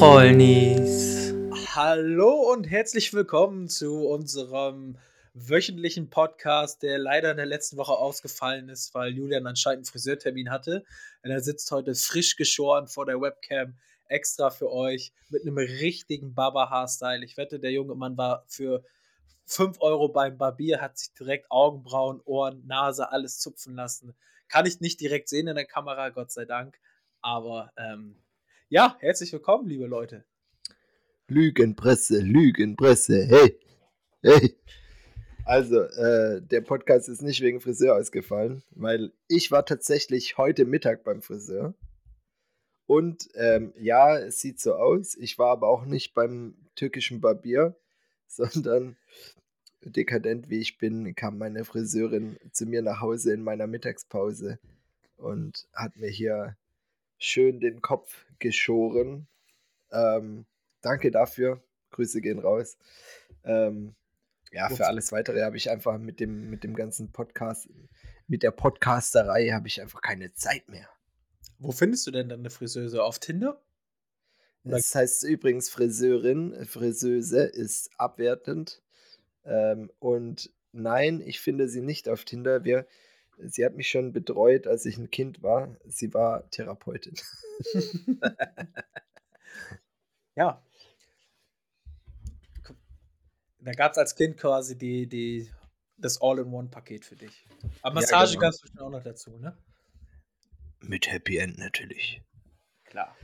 Trollnis. Hallo und herzlich willkommen zu unserem wöchentlichen Podcast, der leider in der letzten Woche ausgefallen ist, weil Julian anscheinend einen Friseurtermin hatte. Und er sitzt heute frisch geschoren vor der Webcam extra für euch mit einem richtigen Baba-Haarstyle. Ich wette, der junge Mann war für 5 Euro beim Barbier, hat sich direkt Augenbrauen, Ohren, Nase, alles zupfen lassen. Kann ich nicht direkt sehen in der Kamera, Gott sei Dank. Aber ähm, ja, herzlich willkommen, liebe Leute. Lügenpresse, Lügenpresse, hey, hey. Also, äh, der Podcast ist nicht wegen Friseur ausgefallen, weil ich war tatsächlich heute Mittag beim Friseur. Und ähm, ja, es sieht so aus. Ich war aber auch nicht beim türkischen Barbier, sondern dekadent wie ich bin, kam meine Friseurin zu mir nach Hause in meiner Mittagspause und hat mir hier schön den Kopf geschoren. Ähm, danke dafür. Grüße gehen raus. Ähm, ja, für alles weitere habe ich einfach mit dem, mit dem ganzen Podcast, mit der Podcasterei habe ich einfach keine Zeit mehr. Wo findest du denn dann eine Friseuse? Auf Tinder? Das heißt übrigens Friseurin, Friseuse ist abwertend. Ähm, und nein, ich finde sie nicht auf Tinder. Wir, sie hat mich schon betreut, als ich ein Kind war. Sie war Therapeutin. ja. Da gab es als Kind quasi die, die, das All-in-One-Paket für dich. Aber Massage ja, genau. gab es bestimmt auch noch dazu, ne? Mit Happy End natürlich. Klar.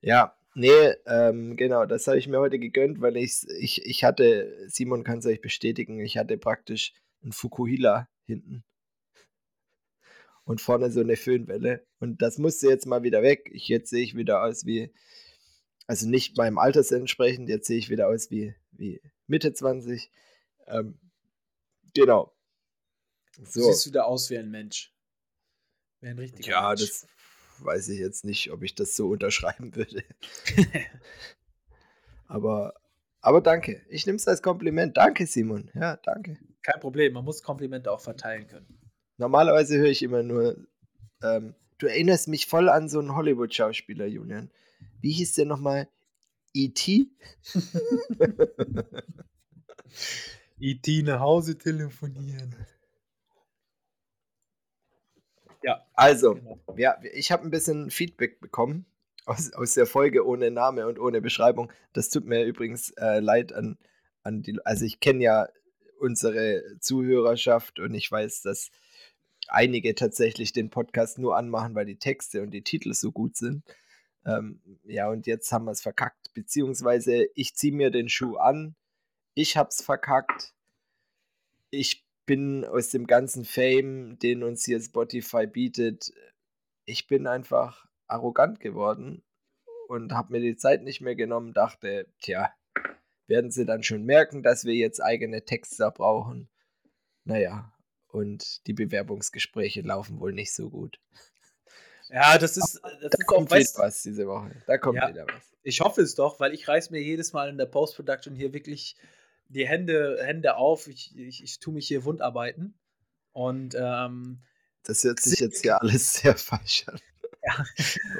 Ja, nee, ähm, genau, das habe ich mir heute gegönnt, weil ich, ich, ich hatte, Simon kann es euch bestätigen, ich hatte praktisch einen Fukuhila hinten. Und vorne so eine Föhnwelle. Und das musste jetzt mal wieder weg. Ich, jetzt sehe ich wieder aus wie, also nicht meinem Alters entsprechend, jetzt sehe ich wieder aus wie, wie Mitte 20. Ähm, genau. So. Du siehst wieder aus wie ein Mensch. Wie ein richtiger ja, Mensch. das weiß ich jetzt nicht, ob ich das so unterschreiben würde. aber, aber danke. Ich nehme es als Kompliment. Danke, Simon. Ja, danke. Kein Problem. Man muss Komplimente auch verteilen können. Normalerweise höre ich immer nur, ähm, du erinnerst mich voll an so einen Hollywood-Schauspieler, Julian. Wie hieß der nochmal? E.T.? E.T. nach Hause telefonieren. Ja. Also, genau. ja, ich habe ein bisschen Feedback bekommen aus, aus der Folge ohne Name und ohne Beschreibung. Das tut mir übrigens äh, leid an, an die. Also, ich kenne ja unsere Zuhörerschaft und ich weiß, dass einige tatsächlich den Podcast nur anmachen, weil die Texte und die Titel so gut sind. Ähm, ja, und jetzt haben wir es verkackt. Beziehungsweise ich ziehe mir den Schuh an. Ich hab's verkackt. Ich bin aus dem ganzen Fame, den uns hier Spotify bietet, ich bin einfach arrogant geworden und habe mir die Zeit nicht mehr genommen, dachte, tja, werden sie dann schon merken, dass wir jetzt eigene Texte brauchen. Naja, und die Bewerbungsgespräche laufen wohl nicht so gut. Ja, das ist, das da ist kommt auch weißt, was diese Woche. Da kommt ja, wieder was. Ich hoffe es doch, weil ich reiß mir jedes Mal in der Post-Production hier wirklich die Hände, Hände auf. Ich, ich, ich tue mich hier Wundarbeiten. Und ähm, das hört sich jetzt ja alles sehr falsch an. Ja.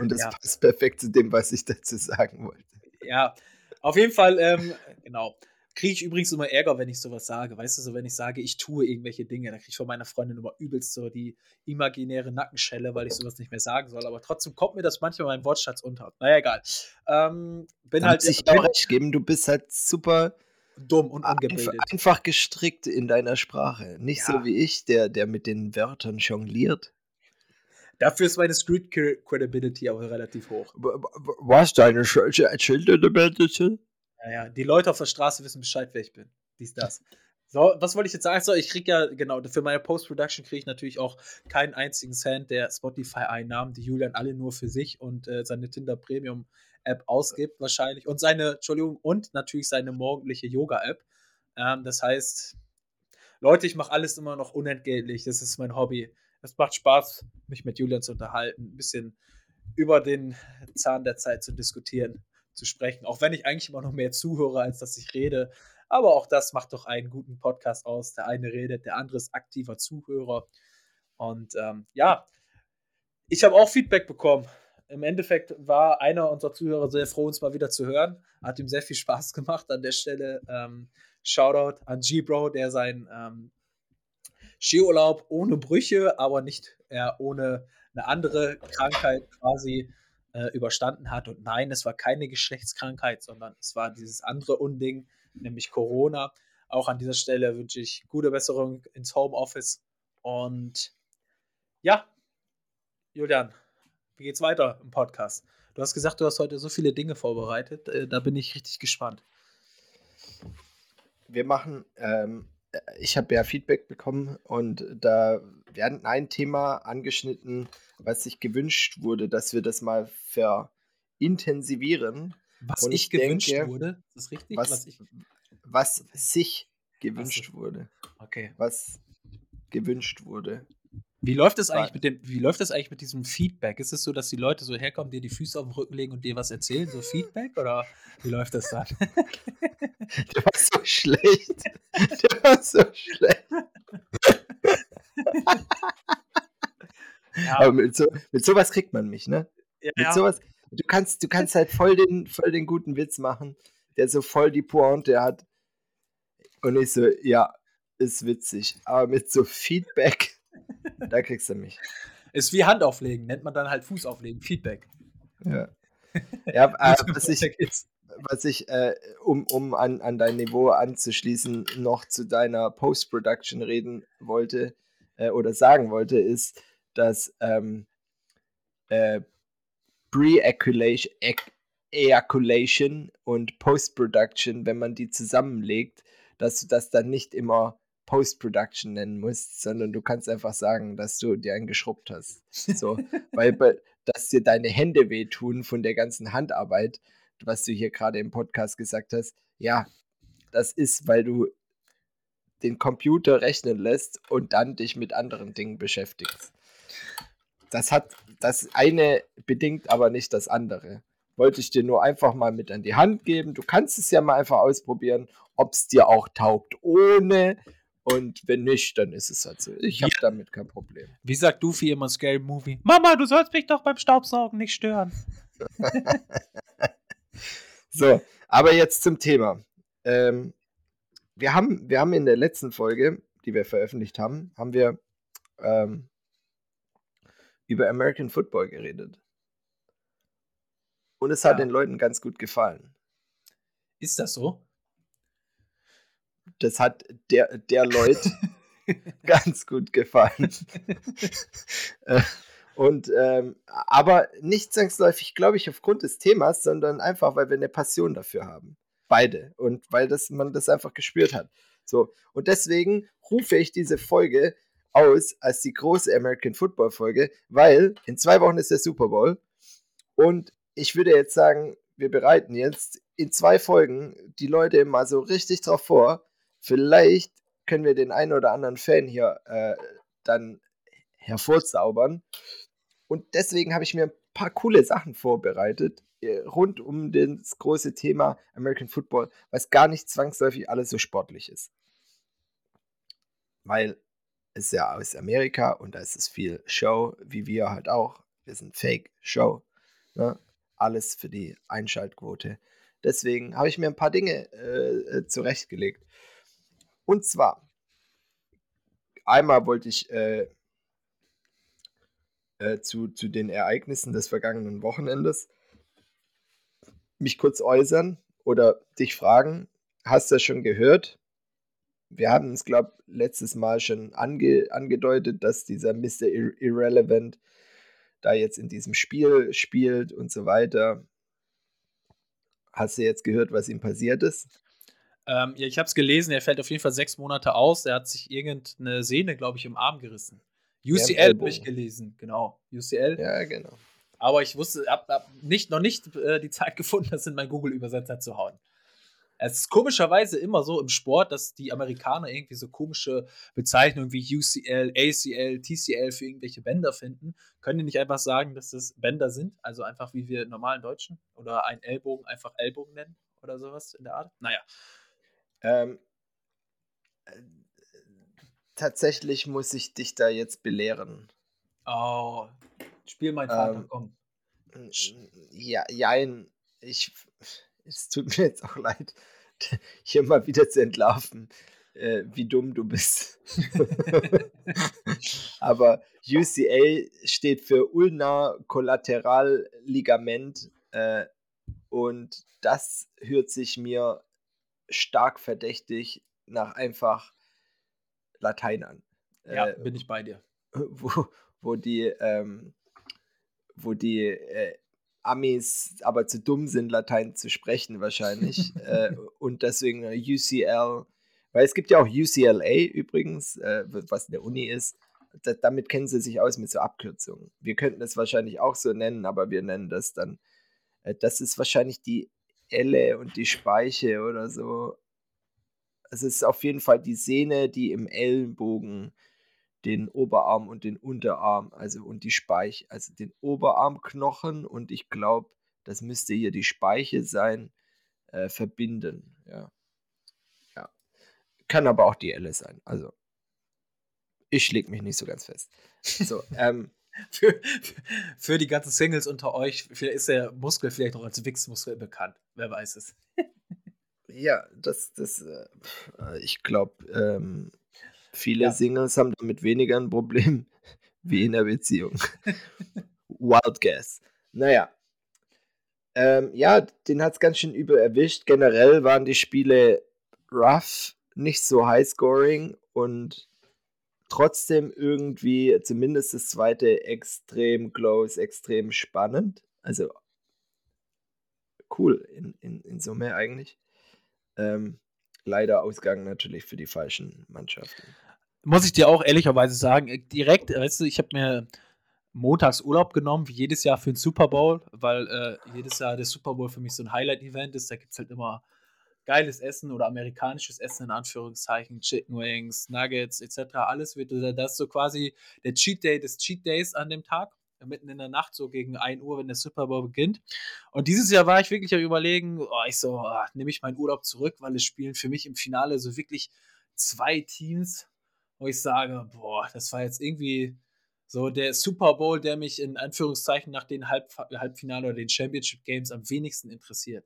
Und das ja. passt perfekt zu dem, was ich dazu sagen wollte. Ja, auf jeden Fall, ähm, genau. Kriege ich übrigens immer Ärger, wenn ich sowas sage. Weißt du, so wenn ich sage, ich tue irgendwelche Dinge, dann kriege ich von meiner Freundin immer übelst so die imaginäre Nackenschelle, weil ich sowas nicht mehr sagen soll. Aber trotzdem kommt mir das manchmal mein Wortschatz unter. Naja, egal. Ähm, bin da halt. Ich auch recht geben, du bist halt super dumm und ungebildet. Einfach, einfach gestrickt in deiner Sprache. Nicht ja. so wie ich, der, der mit den Wörtern jongliert. Dafür ist meine Street Credibility auch relativ hoch. Was, deine bitte? Ja, ja, die Leute auf der Straße wissen Bescheid, wer ich bin. Dies, das. So, was wollte ich jetzt sagen? So, ich kriege ja, genau, für meine Post-Production kriege ich natürlich auch keinen einzigen Cent der Spotify-Einnahmen, die Julian alle nur für sich und äh, seine Tinder Premium App ausgibt, wahrscheinlich. Und seine, Entschuldigung, und natürlich seine morgendliche Yoga-App. Ähm, das heißt, Leute, ich mache alles immer noch unentgeltlich. Das ist mein Hobby. Es macht Spaß, mich mit Julian zu unterhalten, ein bisschen über den Zahn der Zeit zu diskutieren, zu sprechen. Auch wenn ich eigentlich immer noch mehr zuhöre, als dass ich rede. Aber auch das macht doch einen guten Podcast aus. Der eine redet, der andere ist aktiver Zuhörer. Und ähm, ja, ich habe auch Feedback bekommen im Endeffekt war einer unserer Zuhörer sehr froh, uns mal wieder zu hören. Hat ihm sehr viel Spaß gemacht an der Stelle. Ähm, Shoutout an G-Bro, der seinen ähm, Skiurlaub ohne Brüche, aber nicht äh, ohne eine andere Krankheit quasi äh, überstanden hat. Und nein, es war keine Geschlechtskrankheit, sondern es war dieses andere Unding, nämlich Corona. Auch an dieser Stelle wünsche ich gute Besserung ins Homeoffice. Und ja, Julian, wie geht's weiter im Podcast? Du hast gesagt, du hast heute so viele Dinge vorbereitet. Äh, da bin ich richtig gespannt. Wir machen, ähm, ich habe ja Feedback bekommen und da werden ein Thema angeschnitten, was sich gewünscht wurde, dass wir das mal verintensivieren. Was und ich, ich gewünscht denke, wurde? Ist das richtig? Was, was, ich, was sich gewünscht so. wurde. Okay. Was gewünscht wurde. Wie läuft es eigentlich mit dem, wie läuft das eigentlich mit diesem Feedback? Ist es so, dass die Leute so herkommen, dir die Füße auf den Rücken legen und dir was erzählen, so Feedback? Oder wie läuft das dann? Der war so schlecht. Der war so schlecht. ja. Aber mit, so, mit sowas kriegt man mich, ne? Ja, mit sowas, du kannst, du kannst halt voll den, voll den guten Witz machen, der so voll die Pointe hat. Und ich so, ja, ist witzig. Aber mit so Feedback da kriegst du mich. Ist wie Hand auflegen, nennt man dann halt Fuß auflegen, Feedback. Ja. ja äh, was ich, was ich äh, um, um an, an dein Niveau anzuschließen, noch zu deiner Post-Production reden wollte äh, oder sagen wollte, ist, dass ähm, äh, Pre-Ejaculation und Post-Production, wenn man die zusammenlegt, dass du das dann nicht immer Post-Production nennen musst, sondern du kannst einfach sagen, dass du dir einen geschrubbt hast. So, weil, dass dir deine Hände wehtun von der ganzen Handarbeit, was du hier gerade im Podcast gesagt hast. Ja, das ist, weil du den Computer rechnen lässt und dann dich mit anderen Dingen beschäftigst. Das hat das eine bedingt aber nicht das andere. Wollte ich dir nur einfach mal mit an die Hand geben. Du kannst es ja mal einfach ausprobieren, ob es dir auch taugt, ohne und wenn nicht, dann ist es halt so. Ich habe damit kein Problem. Wie sagt Duffy immer Scary Movie? Mama, du sollst mich doch beim Staubsaugen nicht stören. so, aber jetzt zum Thema. Ähm, wir, haben, wir haben in der letzten Folge, die wir veröffentlicht haben, haben wir ähm, über American Football geredet. Und es hat ja. den Leuten ganz gut gefallen. Ist das so? Das hat der, der Leut ganz gut gefallen. Äh, und ähm, aber nicht zwangsläufig, glaube ich, aufgrund des Themas, sondern einfach, weil wir eine Passion dafür haben. Beide. Und weil das, man das einfach gespürt hat. So. Und deswegen rufe ich diese Folge aus als die große American Football Folge, weil in zwei Wochen ist der Super Bowl. Und ich würde jetzt sagen, wir bereiten jetzt in zwei Folgen die Leute mal so richtig drauf vor, Vielleicht können wir den einen oder anderen Fan hier äh, dann hervorzaubern. Und deswegen habe ich mir ein paar coole Sachen vorbereitet äh, rund um das große Thema American Football, was gar nicht zwangsläufig alles so sportlich ist. Weil es ja aus Amerika und da ist es viel Show, wie wir halt auch. Wir sind Fake Show. Ne? Alles für die Einschaltquote. Deswegen habe ich mir ein paar Dinge äh, äh zurechtgelegt. Und zwar, einmal wollte ich äh, äh, zu, zu den Ereignissen des vergangenen Wochenendes mich kurz äußern oder dich fragen, hast du das schon gehört? Wir haben es, glaube ich, letztes Mal schon ange angedeutet, dass dieser Mr. Ir Irrelevant da jetzt in diesem Spiel spielt und so weiter. Hast du jetzt gehört, was ihm passiert ist? Ähm, ja, ich habe es gelesen, er fällt auf jeden Fall sechs Monate aus. Er hat sich irgendeine Sehne, glaube ich, im Arm gerissen. UCL habe ich gelesen, genau. UCL. Ja, genau. Aber ich wusste, habe hab nicht, noch nicht äh, die Zeit gefunden, das in meinen Google-Übersetzer zu hauen. Es ist komischerweise immer so im Sport, dass die Amerikaner irgendwie so komische Bezeichnungen wie UCL, ACL, TCL für irgendwelche Bänder finden. Können die nicht einfach sagen, dass das Bänder sind? Also einfach wie wir normalen Deutschen? Oder ein Ellbogen einfach Ellbogen nennen? Oder sowas in der Art? Naja. Ähm, äh, tatsächlich muss ich dich da jetzt belehren. Oh, spiel mein Vater, ähm, komm. Ja, jein. Ich, es tut mir jetzt auch leid, hier mal wieder zu entlarven, äh, wie dumm du bist. Aber UCL steht für Ulnar Kollateralligament äh, und das hört sich mir stark verdächtig nach einfach Latein an. Ja, äh, bin ich bei dir. Wo, wo die, ähm, wo die äh, Amis aber zu dumm sind, Latein zu sprechen wahrscheinlich. äh, und deswegen UCL, weil es gibt ja auch UCLA übrigens, äh, was in der Uni ist. Da, damit kennen sie sich aus mit so Abkürzungen. Wir könnten es wahrscheinlich auch so nennen, aber wir nennen das dann, äh, das ist wahrscheinlich die Elle und die Speiche oder so. Es ist auf jeden Fall die Sehne, die im Ellenbogen den Oberarm und den Unterarm, also und die Speiche, also den Oberarmknochen und ich glaube, das müsste hier die Speiche sein, äh, verbinden. Ja. ja. Kann aber auch die Elle sein. Also, ich leg mich nicht so ganz fest. So, ähm, für, für die ganzen Singles unter euch, vielleicht ist der Muskel vielleicht noch als Wix-Muskel bekannt. Wer weiß es. ja, das, das, äh, ich glaube, ähm, viele ja. Singles haben damit weniger ein Problem wie in der Beziehung. Wild Guess. Naja. Ähm, ja, den hat es ganz schön übel erwischt. Generell waren die Spiele rough, nicht so high scoring und trotzdem irgendwie, zumindest das zweite, extrem close, extrem spannend. Also cool in, in, in Summe eigentlich. Ähm, leider Ausgang natürlich für die falschen Mannschaften. Muss ich dir auch ehrlicherweise sagen, äh, direkt, weißt du, ich habe mir montags Urlaub genommen, wie jedes Jahr für den Super Bowl, weil äh, jedes Jahr der Super Bowl für mich so ein Highlight-Event ist. Da gibt es halt immer geiles Essen oder amerikanisches Essen in Anführungszeichen, Chicken Wings, Nuggets etc. Alles wird das ist so quasi der Cheat Day des Cheat Days an dem Tag, mitten in der Nacht, so gegen 1 Uhr, wenn der Super Bowl beginnt. Und dieses Jahr war ich wirklich am überlegen, oh, ich so, oh, nehme ich meinen Urlaub zurück, weil es spielen für mich im Finale so wirklich zwei Teams, wo ich sage, boah, das war jetzt irgendwie so der Super Bowl, der mich in Anführungszeichen nach den Halb Halbfinale oder den Championship Games am wenigsten interessiert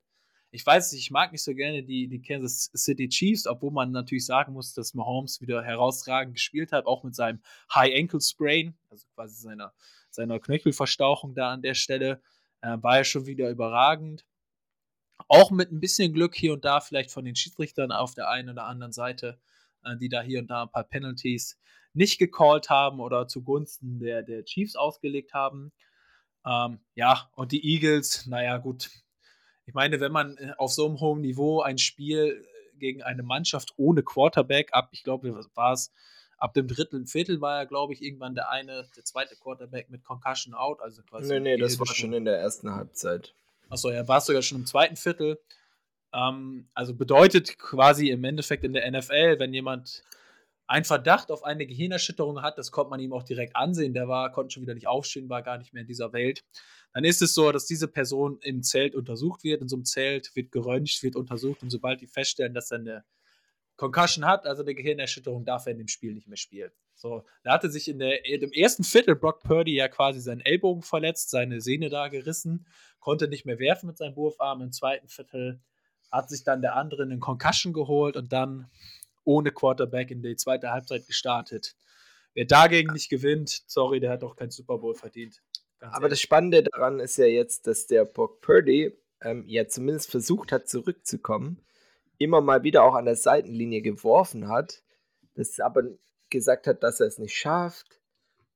ich weiß nicht, ich mag nicht so gerne die, die Kansas City Chiefs, obwohl man natürlich sagen muss, dass Mahomes wieder herausragend gespielt hat, auch mit seinem High Ankle Sprain, also quasi seiner, seiner Knöchelverstauchung da an der Stelle, äh, war er schon wieder überragend. Auch mit ein bisschen Glück hier und da vielleicht von den Schiedsrichtern auf der einen oder anderen Seite, äh, die da hier und da ein paar Penalties nicht gecallt haben oder zugunsten der, der Chiefs ausgelegt haben. Ähm, ja, und die Eagles, naja, gut, ich meine, wenn man äh, auf so einem hohen Niveau ein Spiel äh, gegen eine Mannschaft ohne Quarterback ab, ich glaube, war es ab dem dritten Viertel war ja, glaube ich, irgendwann der eine, der zweite Quarterback mit Concussion out, also quasi. Nee, nee, das war schon in der ersten Halbzeit. Achso, ja, war es sogar schon im zweiten Viertel. Ähm, also bedeutet quasi im Endeffekt in der NFL, wenn jemand einen Verdacht auf eine Gehirnerschütterung hat, das konnte man ihm auch direkt ansehen. Der war, konnte schon wieder nicht aufstehen, war gar nicht mehr in dieser Welt dann ist es so, dass diese Person im Zelt untersucht wird. In so einem Zelt wird geröntgt, wird untersucht und sobald die feststellen, dass er eine Concussion hat, also eine Gehirnerschütterung, darf er in dem Spiel nicht mehr spielen. So, da hatte sich in der, im ersten Viertel Brock Purdy ja quasi seinen Ellbogen verletzt, seine Sehne da gerissen, konnte nicht mehr werfen mit seinem Wurfarm. Im zweiten Viertel hat sich dann der andere einen Concussion geholt und dann ohne Quarterback in die zweite Halbzeit gestartet. Wer dagegen nicht gewinnt, sorry, der hat doch kein Super Bowl verdient. Aber das Spannende daran ist ja jetzt, dass der Brock Purdy ähm, ja zumindest versucht hat, zurückzukommen, immer mal wieder auch an der Seitenlinie geworfen hat, das aber gesagt hat, dass er es nicht schafft,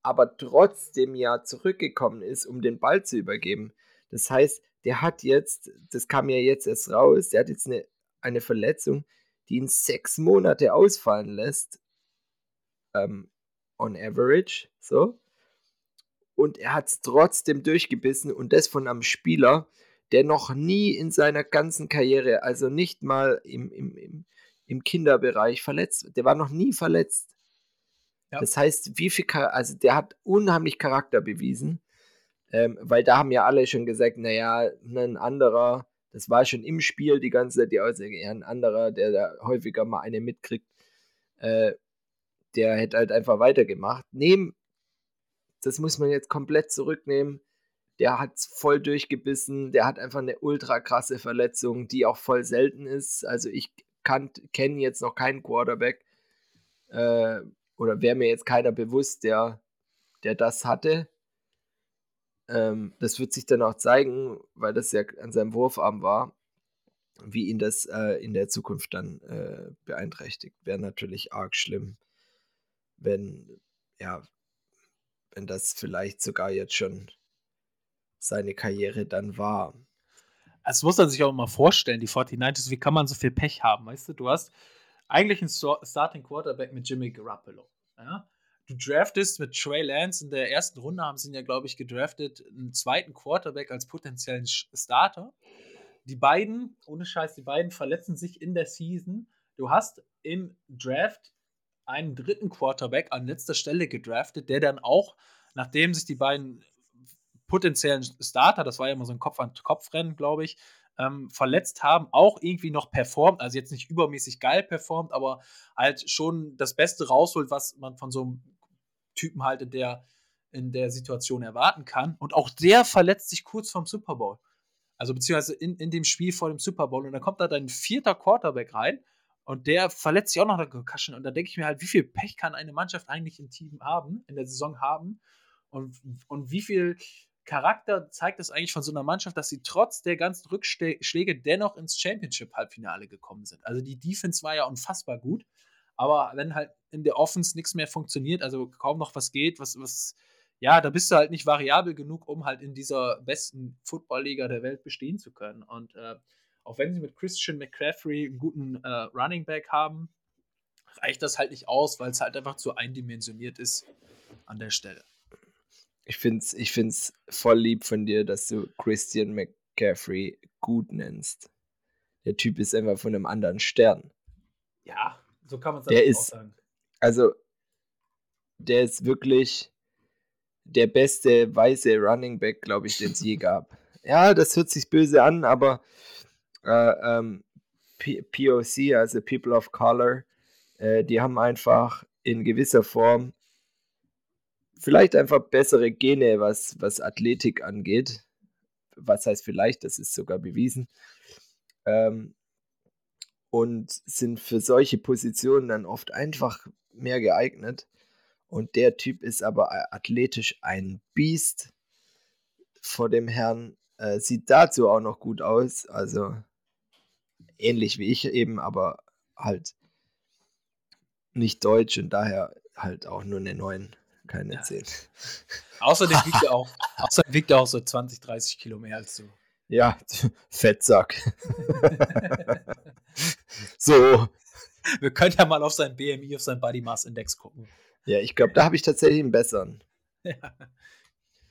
aber trotzdem ja zurückgekommen ist, um den Ball zu übergeben. Das heißt, der hat jetzt, das kam ja jetzt erst raus, der hat jetzt eine, eine Verletzung, die ihn sechs Monate ausfallen lässt, ähm, on average, so und er hat es trotzdem durchgebissen und das von einem Spieler, der noch nie in seiner ganzen Karriere, also nicht mal im, im, im, Kinderbereich verletzt, der war noch nie verletzt. Ja. Das heißt, wie viel, also der hat unheimlich Charakter bewiesen, ähm, weil da haben ja alle schon gesagt, naja, ein anderer, das war schon im Spiel die ganze Zeit die Aussage, ja, ein anderer, der da häufiger mal eine mitkriegt, äh, der hätte halt einfach weitergemacht. Neben das muss man jetzt komplett zurücknehmen. der hat voll durchgebissen, der hat einfach eine ultra krasse Verletzung, die auch voll selten ist. Also ich kenne jetzt noch keinen Quarterback äh, oder wäre mir jetzt keiner bewusst, der, der das hatte. Ähm, das wird sich dann auch zeigen, weil das ja an seinem Wurfarm war, wie ihn das äh, in der Zukunft dann äh, beeinträchtigt. Wäre natürlich arg schlimm, wenn, ja, wenn das vielleicht sogar jetzt schon seine Karriere dann war. Das muss man sich auch mal vorstellen, die 49ers, wie kann man so viel Pech haben, weißt du? Du hast eigentlich einen Starting Quarterback mit Jimmy Garoppolo. Ja? du draftest mit Trey Lance in der ersten Runde, haben sie ihn ja, glaube ich, gedraftet, einen zweiten Quarterback als potenziellen Starter. Die beiden, ohne Scheiß, die beiden verletzen sich in der Season. Du hast im Draft einen dritten Quarterback an letzter Stelle gedraftet, der dann auch, nachdem sich die beiden potenziellen Starter, das war ja immer so ein Kopf-an-Kopf-Rennen, glaube ich, ähm, verletzt haben, auch irgendwie noch performt, also jetzt nicht übermäßig geil performt, aber halt schon das Beste rausholt, was man von so einem Typen halt in der, in der Situation erwarten kann. Und auch der verletzt sich kurz vorm Super Bowl. Also beziehungsweise in, in dem Spiel vor dem Super Bowl. Und dann kommt da dein vierter Quarterback rein und der verletzt sich auch noch eine Concussion. Und da denke ich mir halt, wie viel Pech kann eine Mannschaft eigentlich im Team haben, in der Saison haben? Und, und wie viel Charakter zeigt es eigentlich von so einer Mannschaft, dass sie trotz der ganzen Rückschläge dennoch ins Championship-Halbfinale gekommen sind. Also die Defense war ja unfassbar gut. Aber wenn halt in der Offense nichts mehr funktioniert, also kaum noch was geht, was, was, ja, da bist du halt nicht variabel genug, um halt in dieser besten Footballliga der Welt bestehen zu können. Und äh, auch wenn sie mit Christian McCaffrey einen guten äh, Running Back haben, reicht das halt nicht aus, weil es halt einfach zu eindimensioniert ist an der Stelle. Ich finde es ich find's voll lieb von dir, dass du Christian McCaffrey gut nennst. Der Typ ist einfach von einem anderen Stern. Ja, so kann man es auch ist, sagen. Also, der ist wirklich der beste weiße Running Back, glaube ich, den es je gab. Ja, das hört sich böse an, aber äh, ähm, POC, also People of Color, äh, die haben einfach in gewisser Form vielleicht einfach bessere Gene, was, was Athletik angeht. Was heißt vielleicht, das ist sogar bewiesen. Ähm, und sind für solche Positionen dann oft einfach mehr geeignet. Und der Typ ist aber athletisch ein Biest vor dem Herrn. Äh, sieht dazu auch noch gut aus. Also ähnlich wie ich eben, aber halt nicht deutsch und daher halt auch nur eine 9, keine ja. 10. Außerdem wiegt er auch, außerdem wiegt er auch so 20, 30 Kilo mehr als du. Ja, Fettsack. so. Wir können ja mal auf sein BMI, auf seinen Body Mass Index gucken. Ja, ich glaube, da habe ich tatsächlich einen besseren. Ja,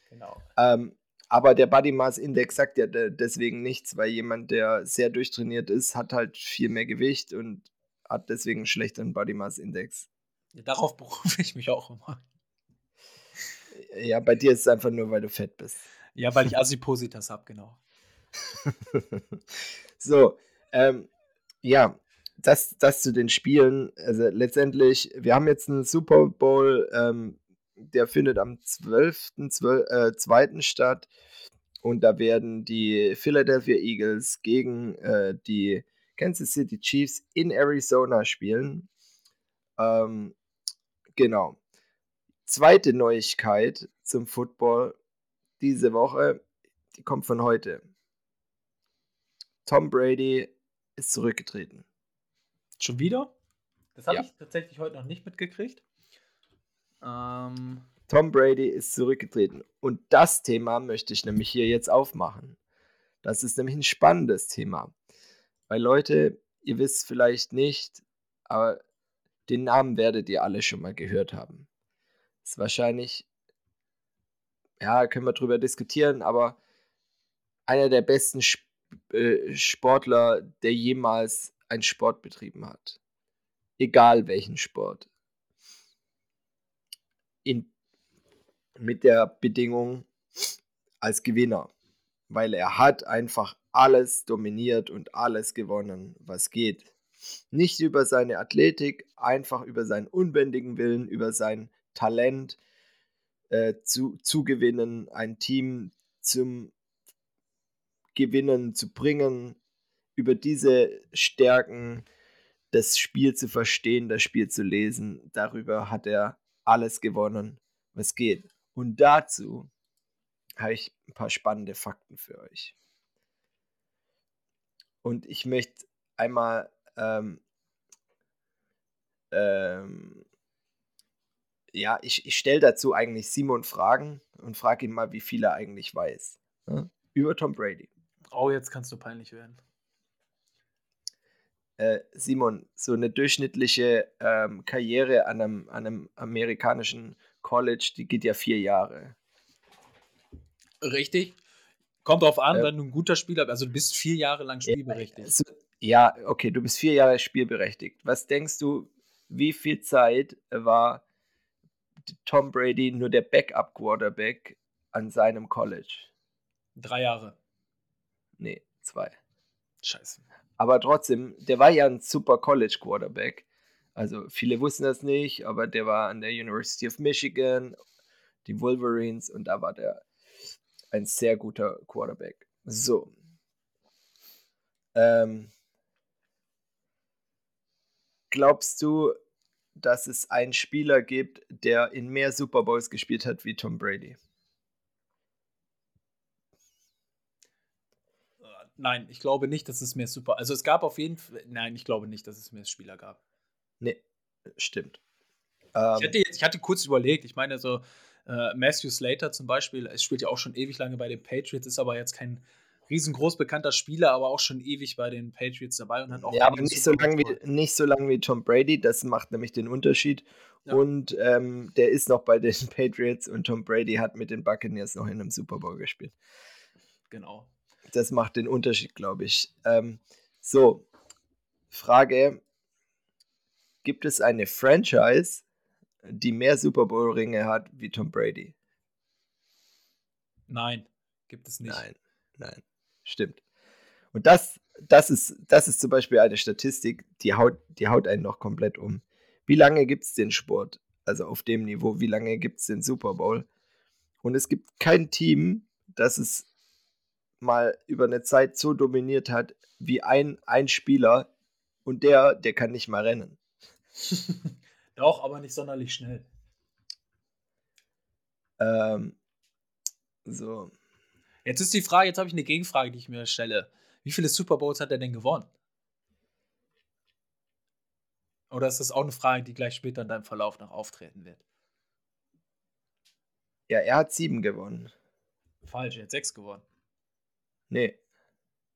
genau. Ähm, aber der Body Mass Index sagt ja deswegen nichts, weil jemand, der sehr durchtrainiert ist, hat halt viel mehr Gewicht und hat deswegen einen schlechteren Body Mass Index. Ja, darauf berufe ich mich auch immer. Ja, bei dir ist es einfach nur, weil du fett bist. Ja, weil ich Asipositas habe, genau. so, ähm, ja, das, das zu den Spielen. Also letztendlich, wir haben jetzt einen Super Bowl, ähm, der findet am 12.2. Äh, statt. Und da werden die Philadelphia Eagles gegen äh, die Kansas City Chiefs in Arizona spielen. Ähm, genau. Zweite Neuigkeit zum Football diese Woche, die kommt von heute. Tom Brady ist zurückgetreten. Schon wieder? Das habe ja. ich tatsächlich heute noch nicht mitgekriegt. Ähm, Tom Brady ist zurückgetreten. Und das Thema möchte ich nämlich hier jetzt aufmachen. Das ist nämlich ein spannendes Thema. Weil Leute, ihr wisst vielleicht nicht, aber den Namen werdet ihr alle schon mal gehört haben. Ist wahrscheinlich, ja, können wir drüber diskutieren, aber einer der besten Spieler äh, Sportler, der jemals einen Sport betrieben hat. Egal welchen Sport. In, mit der Bedingung als Gewinner. Weil er hat einfach alles dominiert und alles gewonnen, was geht. Nicht über seine Athletik, einfach über seinen unbändigen Willen, über sein Talent äh, zu, zu gewinnen, ein Team zum Gewinnen zu bringen, über diese Stärken das Spiel zu verstehen, das Spiel zu lesen. Darüber hat er alles gewonnen, was geht. Und dazu habe ich ein paar spannende Fakten für euch. Und ich möchte einmal ähm, ähm, ja, ich, ich stelle dazu eigentlich Simon Fragen und frage ihn mal, wie viel er eigentlich weiß. Ne? Über Tom Brady. Oh, jetzt kannst du peinlich werden. Äh, Simon, so eine durchschnittliche ähm, Karriere an einem, an einem amerikanischen College, die geht ja vier Jahre. Richtig. Kommt drauf an, äh, wenn du ein guter Spieler bist. Also du bist vier Jahre lang spielberechtigt. Ja, okay, du bist vier Jahre spielberechtigt. Was denkst du, wie viel Zeit war Tom Brady nur der Backup-Quarterback an seinem College? Drei Jahre. Nee, zwei. Scheiße. Aber trotzdem, der war ja ein super College Quarterback. Also viele wussten das nicht, aber der war an der University of Michigan, die Wolverines, und da war der ein sehr guter Quarterback. So. Ähm, glaubst du, dass es einen Spieler gibt, der in mehr Super Bowls gespielt hat wie Tom Brady? Nein, ich glaube nicht, dass es mehr Super. Also es gab auf jeden Fall. Nein, ich glaube nicht, dass es mehr Spieler gab. Nee, stimmt. ich, ähm hatte jetzt, ich hatte kurz überlegt, ich meine, so äh, Matthew Slater zum Beispiel, es spielt ja auch schon ewig lange bei den Patriots, ist aber jetzt kein riesengroß bekannter Spieler, aber auch schon ewig bei den Patriots dabei und hat auch. Ja, aber nicht so, lang wie, nicht so lange wie Tom Brady, das macht nämlich den Unterschied. Ja. Und ähm, der ist noch bei den Patriots und Tom Brady hat mit den Buccaneers noch in einem Super Bowl gespielt. Genau. Das macht den Unterschied, glaube ich. Ähm, so, Frage: Gibt es eine Franchise, die mehr Super Bowl-Ringe hat wie Tom Brady? Nein, gibt es nicht. Nein, nein, stimmt. Und das, das, ist, das ist zum Beispiel eine Statistik, die haut, die haut einen noch komplett um. Wie lange gibt es den Sport? Also auf dem Niveau, wie lange gibt es den Super Bowl? Und es gibt kein Team, das es mal über eine Zeit so dominiert hat wie ein, ein Spieler und der, der kann nicht mal rennen. Doch, aber nicht sonderlich schnell. Ähm, so. Jetzt ist die Frage, jetzt habe ich eine Gegenfrage, die ich mir stelle. Wie viele Super Bowls hat er denn gewonnen? Oder ist das auch eine Frage, die gleich später in deinem Verlauf noch auftreten wird? Ja, er hat sieben gewonnen. Falsch, er hat sechs gewonnen. Nee.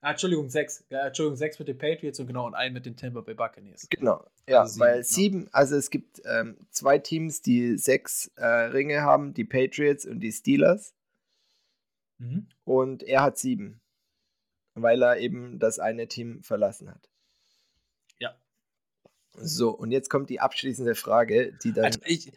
Ah, Entschuldigung, sechs. Ja, Entschuldigung, sechs mit den Patriots und genau und einen mit den Tampa Bay Buccaneers. Genau, ja, also sieben, weil genau. sieben, also es gibt ähm, zwei Teams, die sechs äh, Ringe haben, die Patriots und die Steelers. Mhm. Und er hat sieben, weil er eben das eine Team verlassen hat. Ja. So, und jetzt kommt die abschließende Frage, die dann. Also ich,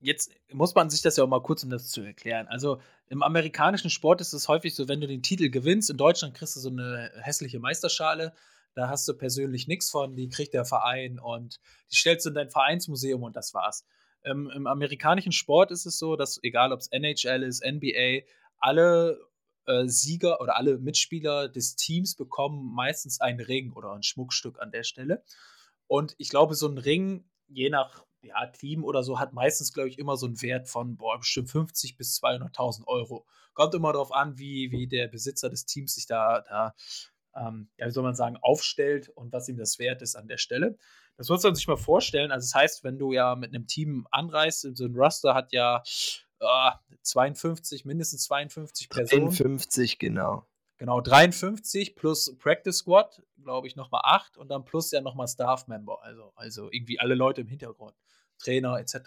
jetzt muss man sich das ja auch mal kurz, um das zu erklären. Also im amerikanischen Sport ist es häufig so, wenn du den Titel gewinnst, in Deutschland kriegst du so eine hässliche Meisterschale, da hast du persönlich nichts von, die kriegt der Verein und die stellst du in dein Vereinsmuseum und das war's. Ähm, Im amerikanischen Sport ist es so, dass egal ob es NHL ist, NBA, alle äh, Sieger oder alle Mitspieler des Teams bekommen meistens einen Ring oder ein Schmuckstück an der Stelle. Und ich glaube, so ein Ring, je nach ja, Team oder so hat meistens, glaube ich, immer so einen Wert von boah, bestimmt 50 bis 200.000 Euro. Kommt immer darauf an, wie, wie der Besitzer des Teams sich da, da ähm, ja, wie soll man sagen, aufstellt und was ihm das wert ist an der Stelle. Das muss man sich mal vorstellen. Also, das heißt, wenn du ja mit einem Team anreist, so ein Roster hat ja äh, 52, mindestens 52 Personen. 52, genau. Genau, 53 plus Practice Squad, glaube ich, nochmal 8 und dann plus ja nochmal Staff Member, also, also irgendwie alle Leute im Hintergrund, Trainer etc.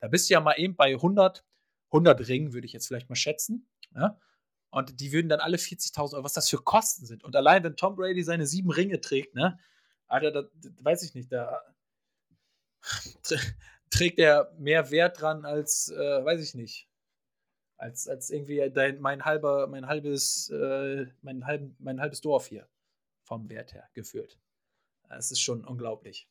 Da bist du ja mal eben bei 100, 100 Ringen, würde ich jetzt vielleicht mal schätzen. Ja? Und die würden dann alle 40.000 Euro, was das für Kosten sind. Und allein, wenn Tom Brady seine sieben Ringe trägt, ne, Alter, da, da weiß ich nicht, da trägt er mehr Wert dran als, äh, weiß ich nicht, als, als irgendwie dein, mein halber, mein halbes, äh, mein, halb, mein halbes Dorf hier vom Wert her geführt. Es ist schon unglaublich.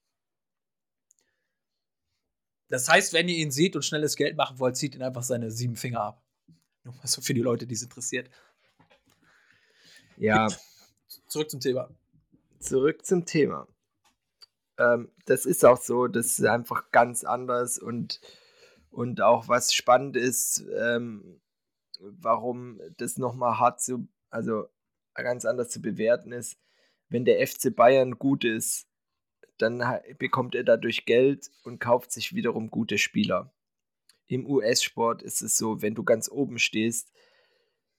Das heißt, wenn ihr ihn seht und schnelles Geld machen wollt, zieht ihn einfach seine sieben Finger ab. Nur mal so für die Leute, die es interessiert. Ja. Zurück zum Thema. Zurück zum Thema. Ähm, das ist auch so, das ist einfach ganz anders und, und auch was spannend ist, ähm, warum das nochmal hart zu, also ganz anders zu bewerten ist, wenn der FC Bayern gut ist, dann bekommt er dadurch Geld und kauft sich wiederum gute Spieler. Im US-Sport ist es so, wenn du ganz oben stehst,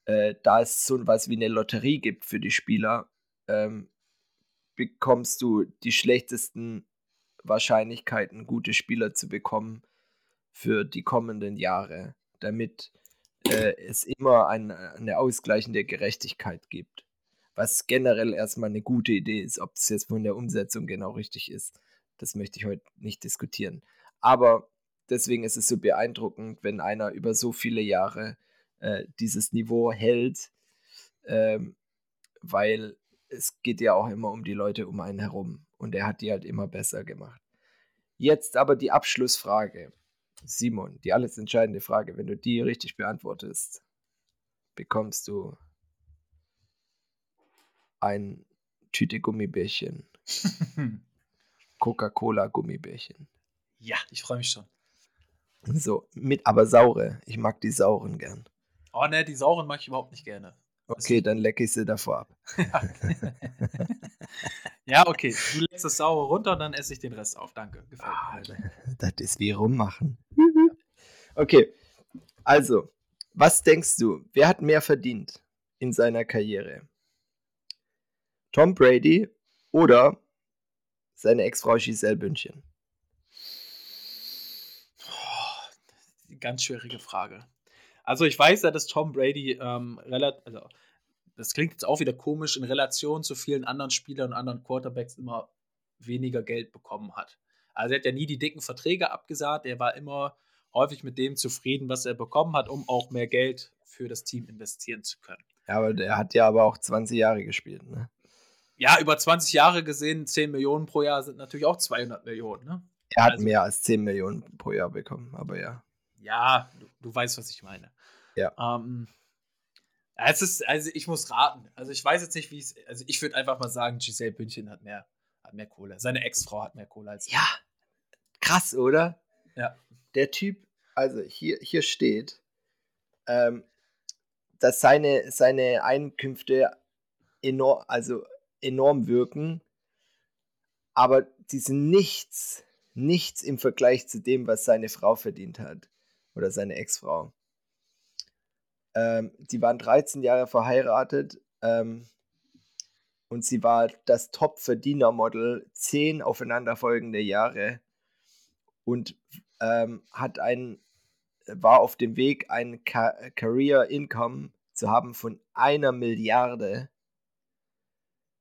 äh, da es so was wie eine Lotterie gibt für die Spieler, ähm, bekommst du die schlechtesten Wahrscheinlichkeiten, gute Spieler zu bekommen für die kommenden Jahre, damit äh, es immer ein, eine ausgleichende Gerechtigkeit gibt. Was generell erstmal eine gute Idee ist. Ob es jetzt von der Umsetzung genau richtig ist, das möchte ich heute nicht diskutieren. Aber deswegen ist es so beeindruckend, wenn einer über so viele Jahre äh, dieses Niveau hält, ähm, weil es geht ja auch immer um die Leute um einen herum und er hat die halt immer besser gemacht. Jetzt aber die Abschlussfrage. Simon, die alles entscheidende Frage. Wenn du die richtig beantwortest, bekommst du ein Tüte Gummibärchen. Coca-Cola Gummibärchen. Ja, ich freue mich schon. So, mit aber saure. Ich mag die sauren gern. Oh ne, die sauren mag ich überhaupt nicht gerne. Okay, dann lecke ich sie davor ab. ja, okay. Du leckst das saure runter und dann esse ich den Rest auf. Danke. Gefällt mir. Ah, das ist wie rummachen. Okay, also, was denkst du, wer hat mehr verdient in seiner Karriere? Tom Brady oder seine Ex-Frau Giselle Bündchen? Oh, ganz schwierige Frage. Also ich weiß ja, dass Tom Brady ähm, relativ, also das klingt jetzt auch wieder komisch, in Relation zu vielen anderen Spielern und anderen Quarterbacks immer weniger Geld bekommen hat. Also er hat ja nie die dicken Verträge abgesagt, er war immer häufig mit dem zufrieden, was er bekommen hat, um auch mehr Geld für das Team investieren zu können. Ja, aber der hat ja aber auch 20 Jahre gespielt, ne? Ja, über 20 Jahre gesehen, 10 Millionen pro Jahr sind natürlich auch 200 Millionen, ne? Er hat also, mehr als 10 Millionen pro Jahr bekommen, aber ja. Ja, du, du weißt, was ich meine. Ja. Ähm, es ist, also ich muss raten. Also ich weiß jetzt nicht, wie es. Also ich würde einfach mal sagen, Giselle Bündchen hat mehr, hat mehr Kohle. Seine Ex-Frau hat mehr Kohle als. Ja. Krass, oder? Ja. Der Typ, also hier, hier steht, ähm, dass seine, seine Einkünfte enorm, also enorm wirken, aber die sind nichts, nichts im Vergleich zu dem, was seine Frau verdient hat. Oder seine Ex-Frau. Ähm, die waren 13 Jahre verheiratet ähm, und sie war das Top-Verdiener-Model 10 aufeinanderfolgende Jahre und ähm, hat ein, war auf dem Weg, ein Ca Career Income zu haben von einer Milliarde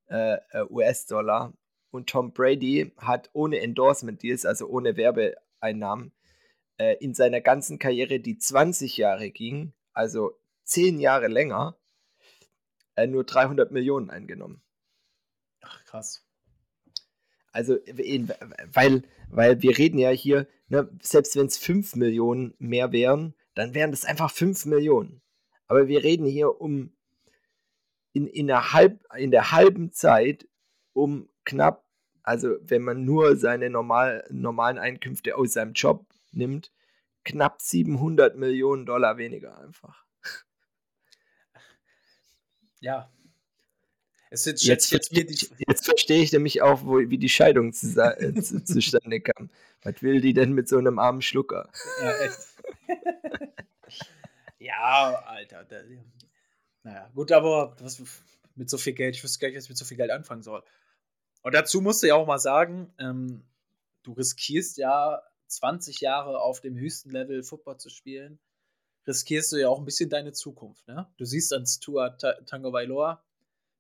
äh, äh US-Dollar. Und Tom Brady hat ohne Endorsement Deals, also ohne Werbeeinnahmen, äh, in seiner ganzen Karriere, die 20 Jahre ging, also zehn Jahre länger, äh, nur 300 Millionen eingenommen. Ach, krass. Also, weil, weil wir reden ja hier, ne, selbst wenn es 5 Millionen mehr wären, dann wären das einfach 5 Millionen. Aber wir reden hier um in, in, der, halb, in der halben Zeit um knapp, also wenn man nur seine normal, normalen Einkünfte aus seinem Job nimmt, knapp 700 Millionen Dollar weniger einfach. Ja. Es jetzt, jetzt, jetzt, jetzt, jetzt verstehe ich nämlich auch, wo, wie die Scheidung zu, äh, zu, zustande kam. Was will die denn mit so einem armen Schlucker? Ja, echt. ja, Alter. Naja, gut, aber was, mit so viel Geld, ich wüsste gar nicht, was ich mit so viel Geld anfangen soll. Und dazu musst du ja auch mal sagen, ähm, du riskierst ja 20 Jahre auf dem höchsten Level Football zu spielen, riskierst du ja auch ein bisschen deine Zukunft. Ne? Du siehst an Tua Tango Vailoa,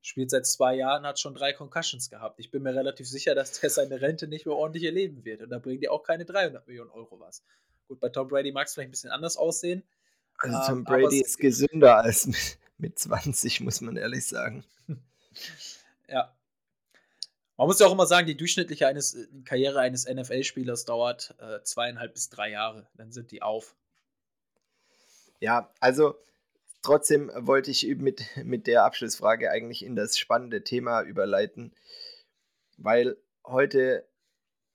spielt seit zwei Jahren, hat schon drei Concussions gehabt. Ich bin mir relativ sicher, dass der seine Rente nicht mehr ordentlich erleben wird. Und da bringt dir auch keine 300 Millionen Euro was. Gut, bei Tom Brady mag es vielleicht ein bisschen anders aussehen. Also Tom ähm, Brady ist gesünder als mit, mit 20, muss man ehrlich sagen. ja. Man muss ja auch immer sagen, die durchschnittliche eines, äh, Karriere eines NFL-Spielers dauert äh, zweieinhalb bis drei Jahre. Dann sind die auf. Ja, also trotzdem wollte ich mit, mit der Abschlussfrage eigentlich in das spannende Thema überleiten, weil heute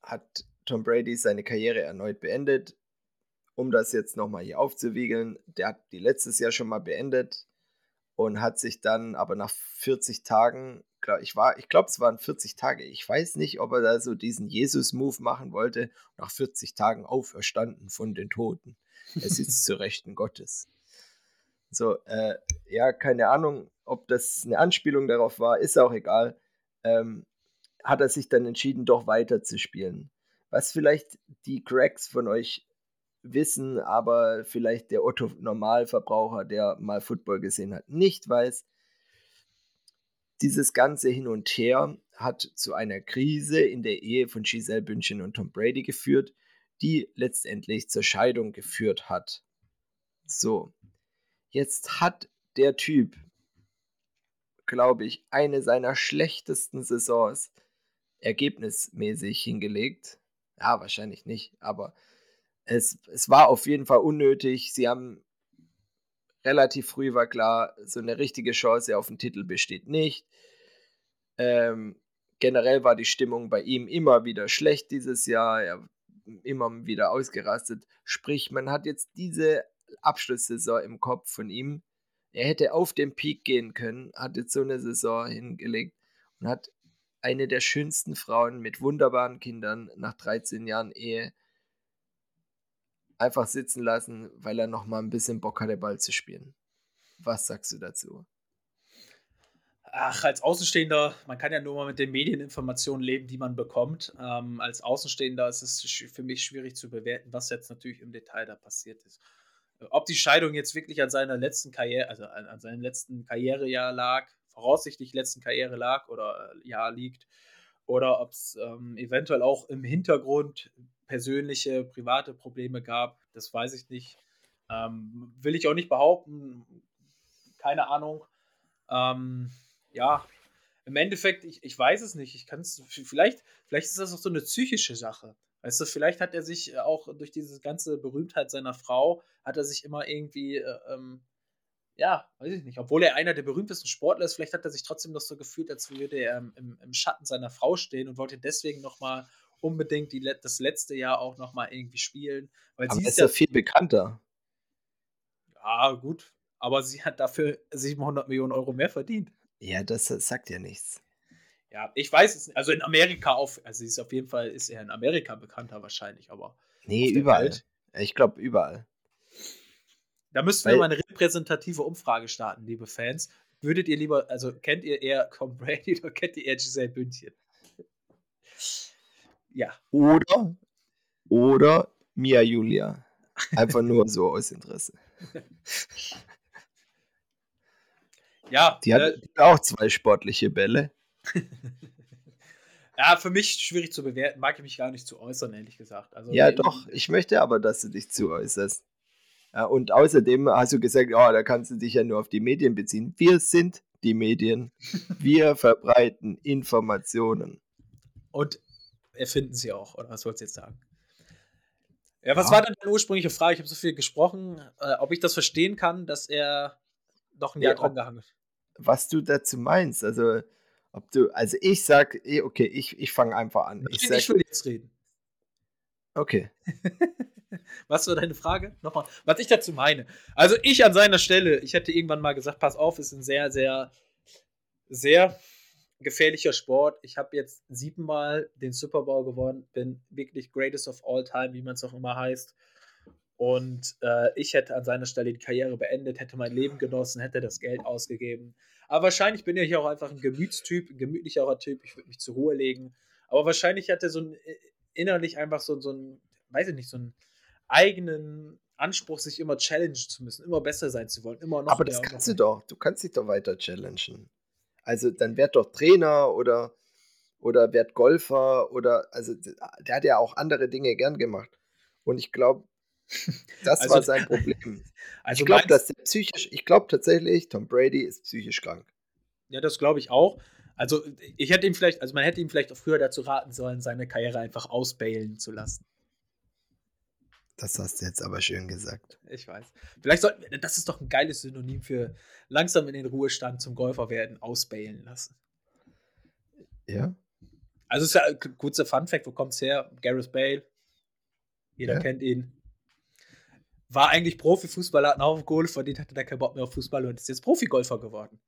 hat Tom Brady seine Karriere erneut beendet. Um das jetzt nochmal hier aufzuwiegeln, der hat die letztes Jahr schon mal beendet und hat sich dann aber nach 40 Tagen, glaub, ich, ich glaube, es waren 40 Tage, ich weiß nicht, ob er da so diesen Jesus-Move machen wollte, nach 40 Tagen auferstanden von den Toten. Er sitzt zu Rechten Gottes. So, äh, ja, keine Ahnung, ob das eine Anspielung darauf war, ist auch egal. Ähm, hat er sich dann entschieden, doch weiter zu spielen. Was vielleicht die Cracks von euch wissen, aber vielleicht der Otto Normalverbraucher, der mal Football gesehen hat, nicht weiß. Dieses ganze Hin und Her hat zu einer Krise in der Ehe von Giselle Bündchen und Tom Brady geführt, die letztendlich zur Scheidung geführt hat. So, jetzt hat der Typ, glaube ich, eine seiner schlechtesten Saisons ergebnismäßig hingelegt. Ja, wahrscheinlich nicht, aber es, es war auf jeden Fall unnötig. Sie haben relativ früh war klar, so eine richtige Chance auf den Titel besteht nicht. Ähm, generell war die Stimmung bei ihm immer wieder schlecht dieses Jahr. Er immer wieder ausgerastet. Sprich, man hat jetzt diese Abschlusssaison im Kopf von ihm. Er hätte auf den Peak gehen können, hat jetzt so eine Saison hingelegt und hat eine der schönsten Frauen mit wunderbaren Kindern nach 13 Jahren Ehe einfach sitzen lassen, weil er noch mal ein bisschen Bock hatte, Ball zu spielen. Was sagst du dazu? Ach, als Außenstehender, man kann ja nur mal mit den Medieninformationen leben, die man bekommt. Ähm, als Außenstehender ist es für mich schwierig zu bewerten, was jetzt natürlich im Detail da passiert ist. Ob die Scheidung jetzt wirklich an seiner letzten Karriere, also an, an seinem letzten Karrierejahr lag, voraussichtlich letzten Karriere lag oder äh, Jahr liegt, oder ob es ähm, eventuell auch im Hintergrund persönliche, private Probleme gab, das weiß ich nicht. Ähm, will ich auch nicht behaupten. Keine Ahnung. Ähm, ja, im Endeffekt, ich, ich weiß es nicht. Ich kann es, vielleicht, vielleicht ist das auch so eine psychische Sache. Weißt du, vielleicht hat er sich auch durch diese ganze Berühmtheit seiner Frau, hat er sich immer irgendwie, äh, ähm, ja, weiß ich nicht, obwohl er einer der berühmtesten Sportler ist, vielleicht hat er sich trotzdem noch so gefühlt, als würde er im, im Schatten seiner Frau stehen und wollte deswegen nochmal unbedingt die, das letzte Jahr auch nochmal irgendwie spielen. Weil aber sie ist ja viel bekannter. Ja, gut. Aber sie hat dafür 700 Millionen Euro mehr verdient. Ja, das, sagt ja nichts. Ja, ich weiß es nicht. Also in Amerika auf, also sie ist auf jeden Fall, ist er in Amerika bekannter wahrscheinlich, aber. Nee, überall. Welt. Ich glaube überall. Da müssten wir mal eine repräsentative Umfrage starten, liebe Fans. Würdet ihr lieber, also kennt ihr eher Tom Brady oder kennt ihr eher Giselle Bündchen? Ja. Oder, oder Mia Julia. Einfach nur so aus Interesse. Ja. Die hat äh, auch zwei sportliche Bälle. ja, für mich schwierig zu bewerten, mag ich mich gar nicht zu äußern, ehrlich gesagt. Also, ja, doch, ich möchte aber, dass du dich zu äußerst. Ja, und außerdem hast du gesagt, oh, da kannst du dich ja nur auf die Medien beziehen. Wir sind die Medien. Wir verbreiten Informationen. Und erfinden sie auch, oder was wolltest du jetzt sagen? Ja, was ja. war denn deine ursprüngliche Frage? Ich habe so viel gesprochen, äh, ob ich das verstehen kann, dass er noch ein Jahr ja, dran gehangen ist. Was du dazu meinst, also ob du, also ich sag, eh, okay, ich, ich fange einfach an. Ich, sag, ich will jetzt reden. Okay. was war deine Frage? Nochmal, was ich dazu meine. Also ich an seiner Stelle, ich hätte irgendwann mal gesagt, pass auf, ist ein sehr, sehr, sehr gefährlicher Sport. Ich habe jetzt siebenmal den Super Bowl gewonnen, bin wirklich greatest of all time, wie man es auch immer heißt. Und äh, ich hätte an seiner Stelle die Karriere beendet, hätte mein Leben genossen, hätte das Geld ausgegeben. Aber wahrscheinlich bin ich auch einfach ein Gemütstyp, ein gemütlicherer Typ. Ich würde mich zur Ruhe legen. Aber wahrscheinlich hat er so ein äh, innerlich einfach so, so ein, weiß ich nicht, so einen eigenen Anspruch, sich immer challengen zu müssen, immer besser sein zu wollen, immer noch Aber das kannst du doch. Du kannst dich doch weiter challengen. Also dann werd doch Trainer oder, oder werd Golfer oder, also der hat ja auch andere Dinge gern gemacht. Und ich glaube, das also, war sein Problem. Also ich glaube, dass der psychisch, ich glaube tatsächlich, Tom Brady ist psychisch krank. Ja, das glaube ich auch. Also ich hätte ihm vielleicht, also man hätte ihm vielleicht auch früher dazu raten sollen, seine Karriere einfach ausbailen zu lassen. Das hast du jetzt aber schön gesagt. Ich weiß. Vielleicht sollten das ist doch ein geiles Synonym für langsam in den Ruhestand zum Golfer werden, ausbailen lassen. Ja. Also ist ja ein kurzer Fun-Fact, wo kommt es her? Gareth Bale. Jeder ja. kennt ihn. War eigentlich Profifußballer, hat einen Haufen Kohle verdient, hatte da keinen Bock mehr auf Fußball und ist jetzt Profigolfer geworden.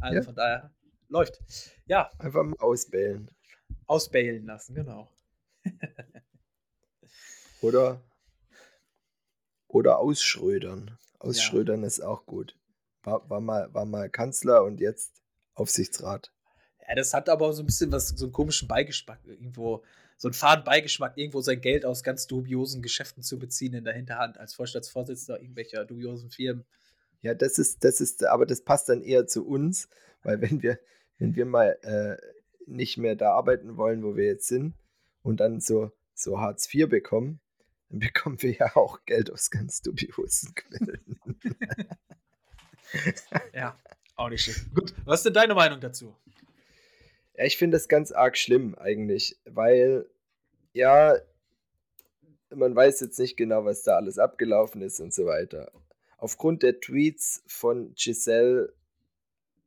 Also ja. von daher läuft. Ja. Einfach mal ausbailen. Ausbailen lassen, genau. Oder oder ausschrödern. Ausschrödern ja. ist auch gut. War, war, mal, war mal Kanzler und jetzt Aufsichtsrat. Ja, das hat aber so ein bisschen was, so einen komischen Beigeschmack irgendwo, so einen faden Beigeschmack, irgendwo sein Geld aus ganz dubiosen Geschäften zu beziehen in der Hinterhand als Vorstandsvorsitzender irgendwelcher dubiosen Firmen. Ja, das ist, das ist, aber das passt dann eher zu uns, weil wenn wir, wenn wir mal äh, nicht mehr da arbeiten wollen, wo wir jetzt sind, und dann so, so Hartz IV bekommen, dann bekommen wir ja auch Geld aus ganz dubiosen Quellen. ja, auch nicht schlimm. Gut, was ist denn deine Meinung dazu? Ja, ich finde das ganz arg schlimm eigentlich, weil ja, man weiß jetzt nicht genau, was da alles abgelaufen ist und so weiter. Aufgrund der Tweets von Giselle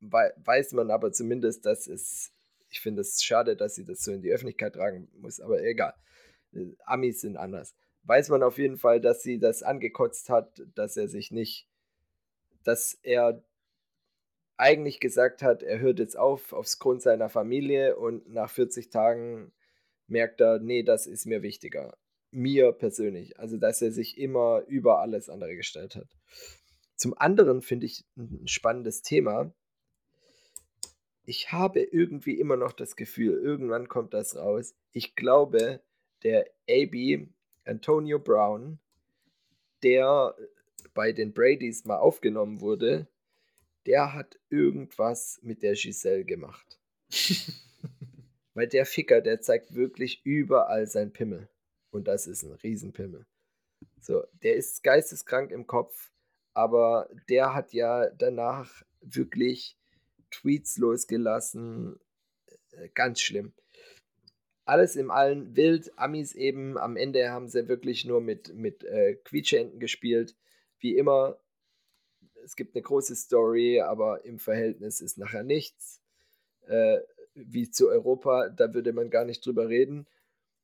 weiß man aber zumindest, dass es, ich finde es schade, dass sie das so in die Öffentlichkeit tragen muss, aber egal. Amis sind anders weiß man auf jeden Fall, dass sie das angekotzt hat, dass er sich nicht, dass er eigentlich gesagt hat, er hört jetzt auf aufs Grund seiner Familie und nach 40 Tagen merkt er, nee, das ist mir wichtiger. Mir persönlich. Also, dass er sich immer über alles andere gestellt hat. Zum anderen finde ich ein spannendes Thema. Ich habe irgendwie immer noch das Gefühl, irgendwann kommt das raus. Ich glaube, der AB Antonio Brown, der bei den Bradys mal aufgenommen wurde, der hat irgendwas mit der Giselle gemacht. Weil der Ficker, der zeigt wirklich überall sein Pimmel. Und das ist ein Riesenpimmel. So, der ist geisteskrank im Kopf, aber der hat ja danach wirklich Tweets losgelassen. Äh, ganz schlimm alles im allen wild. Amis eben, am Ende haben sie wirklich nur mit, mit äh, Quietschenten gespielt. Wie immer, es gibt eine große Story, aber im Verhältnis ist nachher nichts. Äh, wie zu Europa, da würde man gar nicht drüber reden.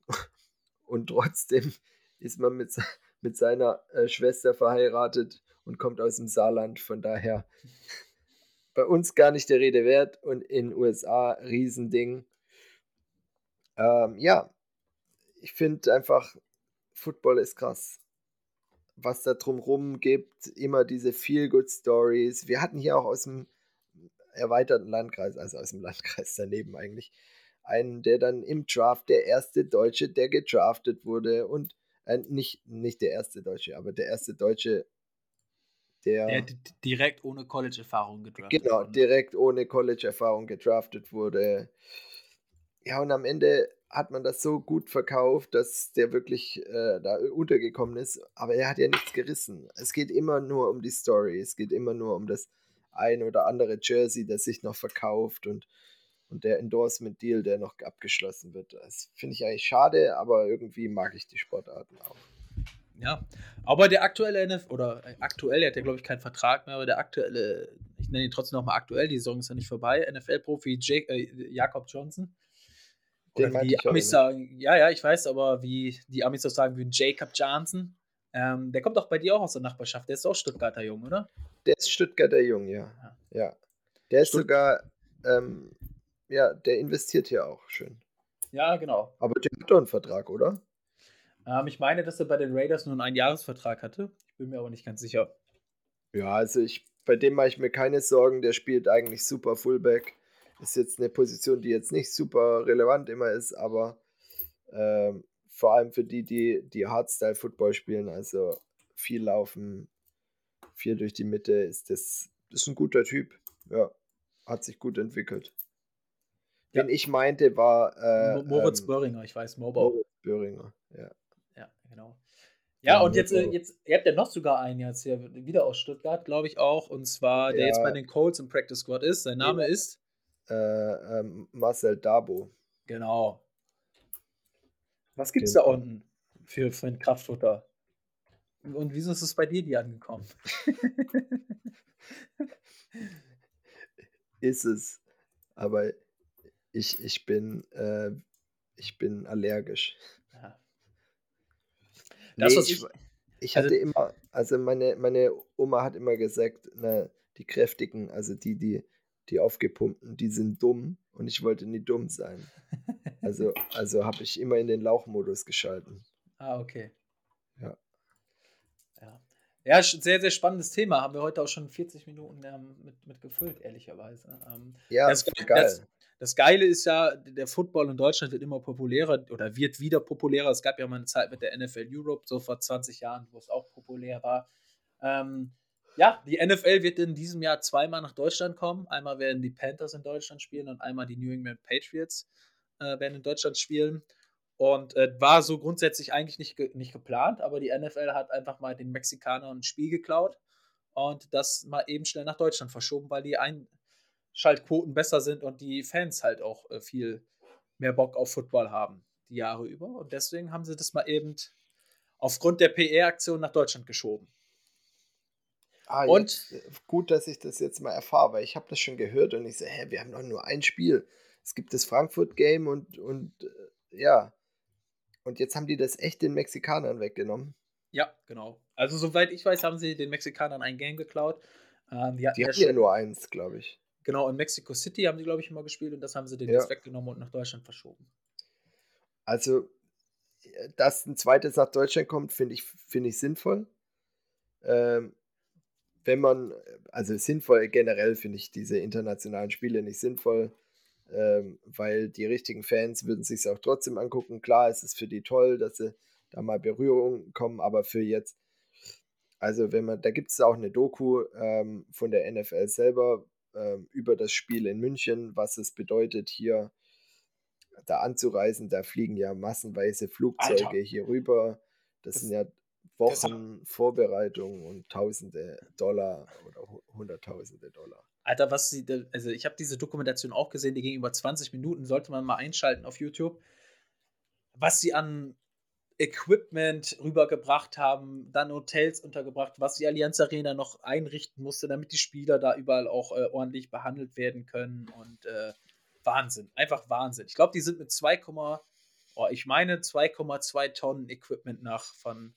Und trotzdem ist man mit, mit seiner äh, Schwester verheiratet und kommt aus dem Saarland. Von daher bei uns gar nicht der Rede wert und in den USA Riesending. Ähm, ja, ich finde einfach, Football ist krass. Was da drumherum gibt, immer diese Feel-Good-Stories. Wir hatten hier auch aus dem erweiterten Landkreis, also aus dem Landkreis daneben eigentlich, einen, der dann im Draft, der erste Deutsche, der gedraftet wurde und äh, nicht, nicht der erste Deutsche, aber der erste Deutsche, der, der direkt ohne College-Erfahrung gedraftet genau, wurde. Genau, direkt ohne College-Erfahrung gedraftet wurde. Ja, und am Ende hat man das so gut verkauft, dass der wirklich äh, da untergekommen ist. Aber er hat ja nichts gerissen. Es geht immer nur um die Story. Es geht immer nur um das ein oder andere Jersey, das sich noch verkauft und, und der Endorsement-Deal, der noch abgeschlossen wird. Das finde ich eigentlich schade, aber irgendwie mag ich die Sportarten auch. Ja, aber der aktuelle NF oder äh, aktuell, er hat ja glaube ich keinen Vertrag mehr, aber der aktuelle, ich nenne ihn trotzdem nochmal aktuell, die Saison ist ja nicht vorbei, NFL-Profi äh, Jakob Johnson oder wie die Amis sagen, ja, ja, ich weiß, aber wie die Amis so sagen würden, Jacob Johnson, ähm, der kommt auch bei dir auch aus der Nachbarschaft. Der ist auch Stuttgarter Jung, oder? Der ist Stuttgarter Jung, ja. Ja. ja. Der ist Stutt sogar, ähm, ja, der investiert hier auch schön. Ja, genau. Aber der hat doch einen Vertrag, oder? Ähm, ich meine, dass er bei den Raiders nur einen Einjahresvertrag hatte. Ich bin mir aber nicht ganz sicher. Ja, also ich, bei dem mache ich mir keine Sorgen. Der spielt eigentlich super Fullback. Ist jetzt eine Position, die jetzt nicht super relevant immer ist, aber ähm, vor allem für die, die, die Hardstyle-Football spielen, also viel laufen, viel durch die Mitte, ist das ist ein guter Typ. Ja, hat sich gut entwickelt. Ja. Den ich meinte, war äh, Moritz ähm, Böhringer, ich weiß, Mobile. Moritz Böhringer, ja. Ja, genau. Ja, und jetzt, äh, jetzt, ihr habt ja noch sogar einen jetzt hier wieder aus Stuttgart, glaube ich auch, und zwar, der ja. jetzt bei den Colts im Practice Squad ist. Sein Name ist äh, ähm, Marcel Dabo. Genau. Was gibt's genau. da unten für, für ein Kraftfutter? Und wieso ist es bei dir nie angekommen? ist es. Aber ich, ich bin äh, ich bin allergisch. Ja. Das, nee, ich, ich, hatte also, immer, also meine, meine Oma hat immer gesagt, na, die Kräftigen, also die, die, die aufgepumpten, die sind dumm und ich wollte nie dumm sein. Also, also habe ich immer in den Lauchmodus geschalten. Ah, okay. Ja. Ja. Ja, sehr, sehr spannendes Thema. Haben wir heute auch schon 40 Minuten ähm, mit, mit gefüllt, ehrlicherweise. Ähm, ja, das, geil. Das, das, Geile ist ja, der Football in Deutschland wird immer populärer oder wird wieder populärer. Es gab ja mal eine Zeit mit der NFL Europe, so vor 20 Jahren, wo es auch populär war. Ähm, ja, die NFL wird in diesem Jahr zweimal nach Deutschland kommen. Einmal werden die Panthers in Deutschland spielen und einmal die New England Patriots äh, werden in Deutschland spielen. Und äh, war so grundsätzlich eigentlich nicht, ge nicht geplant, aber die NFL hat einfach mal den Mexikanern ein Spiel geklaut und das mal eben schnell nach Deutschland verschoben, weil die Einschaltquoten besser sind und die Fans halt auch äh, viel mehr Bock auf Football haben, die Jahre über. Und deswegen haben sie das mal eben aufgrund der PR-Aktion nach Deutschland geschoben. Ah, und jetzt, äh, gut, dass ich das jetzt mal erfahre, weil ich habe das schon gehört und ich so, hä, wir haben doch nur ein Spiel. Es gibt das Frankfurt-Game und, und äh, ja. Und jetzt haben die das echt den Mexikanern weggenommen. Ja, genau. Also soweit ich weiß, haben sie den Mexikanern ein Game geklaut. Ähm, die hatten, die hatten ja, ja nur eins, glaube ich. Genau, in Mexico City haben sie, glaube ich, immer gespielt und das haben sie denen ja. jetzt weggenommen und nach Deutschland verschoben. Also, äh, dass ein zweites nach Deutschland kommt, finde ich, find ich sinnvoll. Ähm, wenn man, also sinnvoll generell finde ich diese internationalen Spiele nicht sinnvoll, ähm, weil die richtigen Fans würden sich auch trotzdem angucken. Klar, es ist für die toll, dass sie da mal Berührungen kommen, aber für jetzt, also wenn man, da gibt es auch eine Doku ähm, von der NFL selber ähm, über das Spiel in München, was es bedeutet, hier da anzureisen. Da fliegen ja massenweise Flugzeuge Alter. hier rüber. Das, das sind ja Wochen Vorbereitung und Tausende Dollar oder Hunderttausende Dollar. Alter, was sie, also ich habe diese Dokumentation auch gesehen, die ging über 20 Minuten, sollte man mal einschalten auf YouTube. Was sie an Equipment rübergebracht haben, dann Hotels untergebracht, was die Allianz Arena noch einrichten musste, damit die Spieler da überall auch äh, ordentlich behandelt werden können und äh, Wahnsinn, einfach Wahnsinn. Ich glaube, die sind mit 2, oh, ich meine 2,2 Tonnen Equipment nach von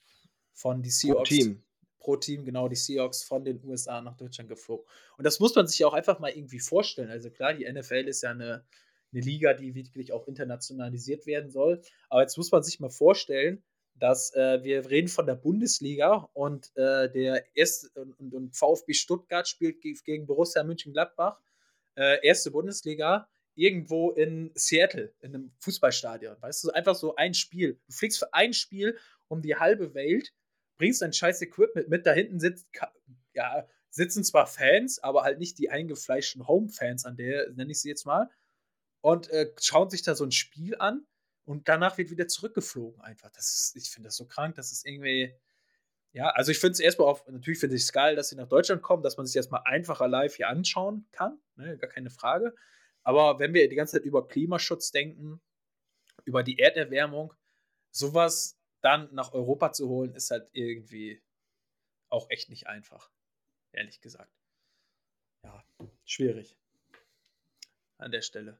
von die Seahawks. Pro Team. Pro Team, genau, die Seahawks von den USA nach Deutschland geflogen. Und das muss man sich auch einfach mal irgendwie vorstellen. Also klar, die NFL ist ja eine, eine Liga, die wirklich auch internationalisiert werden soll. Aber jetzt muss man sich mal vorstellen, dass äh, wir reden von der Bundesliga und äh, der erste und, und, VfB Stuttgart spielt gegen Borussia München-Gladbach, äh, erste Bundesliga, irgendwo in Seattle, in einem Fußballstadion. Weißt du, einfach so ein Spiel. Du fliegst für ein Spiel um die halbe Welt bringst dein scheiß Equipment mit, da hinten sitzt, ja, sitzen zwar Fans, aber halt nicht die eingefleischten Home-Fans an der, nenne ich sie jetzt mal, und äh, schauen sich da so ein Spiel an und danach wird wieder zurückgeflogen einfach. Das ist, ich finde das so krank, das ist irgendwie, ja, also ich finde es erstmal auf, natürlich finde ich es geil, dass sie nach Deutschland kommen, dass man sich erstmal einfacher live hier anschauen kann, ne, gar keine Frage. Aber wenn wir die ganze Zeit über Klimaschutz denken, über die Erderwärmung, sowas dann nach Europa zu holen, ist halt irgendwie auch echt nicht einfach. Ehrlich gesagt. Ja, schwierig. An der Stelle.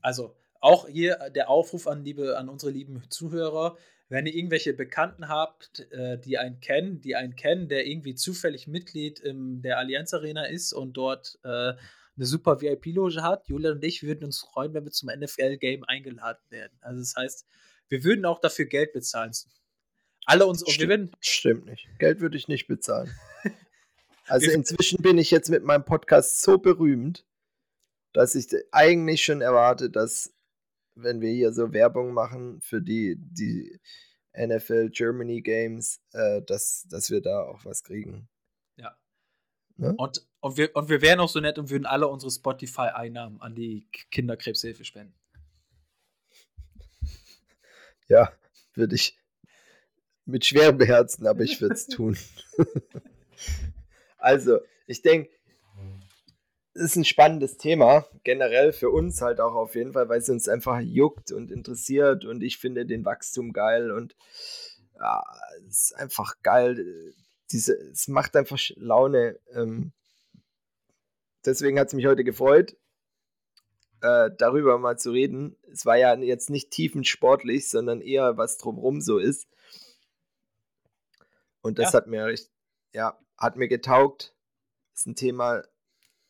Also, auch hier der Aufruf an, liebe, an unsere lieben Zuhörer, wenn ihr irgendwelche Bekannten habt, äh, die einen kennen, die einen kennen, der irgendwie zufällig Mitglied in der Allianz Arena ist und dort äh, eine super VIP-Loge hat. Julian und ich würden uns freuen, wenn wir zum NFL-Game eingeladen werden. Also das heißt, wir würden auch dafür Geld bezahlen. Alle uns stimmt, würden, stimmt nicht. Geld würde ich nicht bezahlen. Also inzwischen bin ich jetzt mit meinem Podcast so berühmt, dass ich eigentlich schon erwarte, dass wenn wir hier so Werbung machen für die, die NFL Germany Games, äh, dass, dass wir da auch was kriegen. Ne? Und und wir, und wir wären auch so nett und würden alle unsere Spotify-Einnahmen an die Kinderkrebshilfe spenden. Ja, würde ich mit schwerem Herzen, aber ich würde es tun. also, ich denke, ist ein spannendes Thema, generell für uns halt auch auf jeden Fall, weil es uns einfach juckt und interessiert und ich finde den Wachstum geil und ja, es ist einfach geil. Diese, es macht einfach Laune. Ähm, deswegen hat es mich heute gefreut, äh, darüber mal zu reden. Es war ja jetzt nicht tiefensportlich, sondern eher was drumrum so ist. Und das ja. hat mir ja, hat mir getaugt. Ist ein Thema,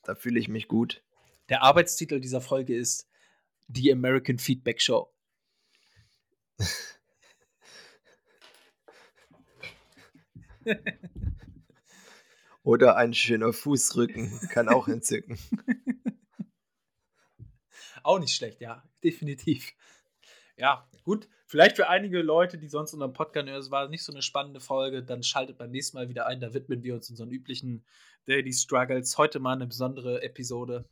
da fühle ich mich gut. Der Arbeitstitel dieser Folge ist The American Feedback Show. Oder ein schöner Fußrücken kann auch entzücken. auch nicht schlecht, ja, definitiv. Ja, gut. Vielleicht für einige Leute, die sonst unserem Podcast hören, es war nicht so eine spannende Folge, dann schaltet beim nächsten Mal wieder ein. Da widmen wir uns unseren üblichen Daily Struggles. Heute mal eine besondere Episode.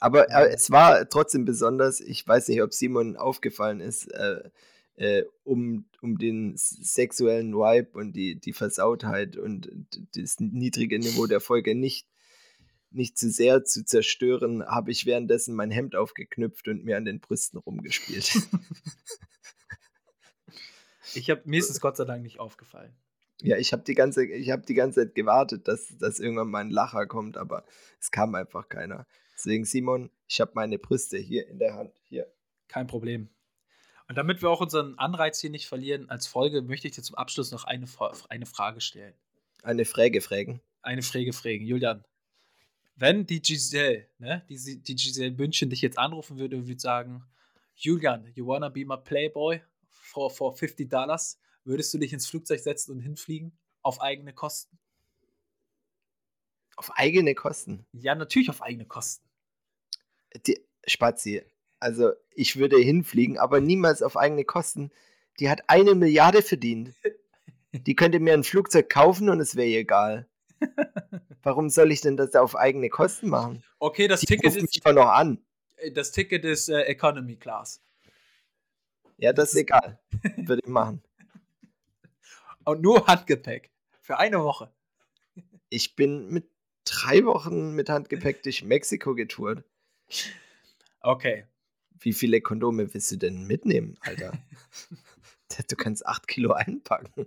Aber äh, es war trotzdem besonders. Ich weiß nicht, ob Simon aufgefallen ist, äh, äh, um, um den sexuellen Vibe und die, die Versautheit und das niedrige Niveau der Folge nicht nicht zu sehr zu zerstören, habe ich währenddessen mein Hemd aufgeknüpft und mir an den Brüsten rumgespielt. ich habe mir ist es Gott sei Dank nicht aufgefallen. Ja, ich habe die ganze, ich habe die ganze Zeit gewartet, dass, dass irgendwann mal ein Lacher kommt, aber es kam einfach keiner. Deswegen, Simon, ich habe meine Brüste hier in der Hand. Hier. Kein Problem. Und damit wir auch unseren Anreiz hier nicht verlieren, als Folge möchte ich dir zum Abschluss noch eine, eine Frage stellen. Eine Frage fragen. Eine Frage fragen. Julian, wenn die Giselle, ne, die, die Giselle München dich jetzt anrufen würde und würde sagen, Julian, you wanna be my Playboy for, for 50 Dollars, würdest du dich ins Flugzeug setzen und hinfliegen? Auf eigene Kosten? Auf eigene Kosten? Ja, natürlich auf eigene Kosten. Die, Spazi, also ich würde hinfliegen, aber niemals auf eigene Kosten. Die hat eine Milliarde verdient. Die könnte mir ein Flugzeug kaufen und es wäre egal. Warum soll ich denn das auf eigene Kosten machen? Okay, das Die Ticket ist. Mich noch an. Äh, das Ticket ist äh, Economy Class. Ja, das ist egal. Würde ich machen. Und nur Handgepäck. Für eine Woche. Ich bin mit drei Wochen mit Handgepäck durch Mexiko getourt. Okay. Wie viele Kondome willst du denn mitnehmen, Alter? du kannst acht Kilo einpacken.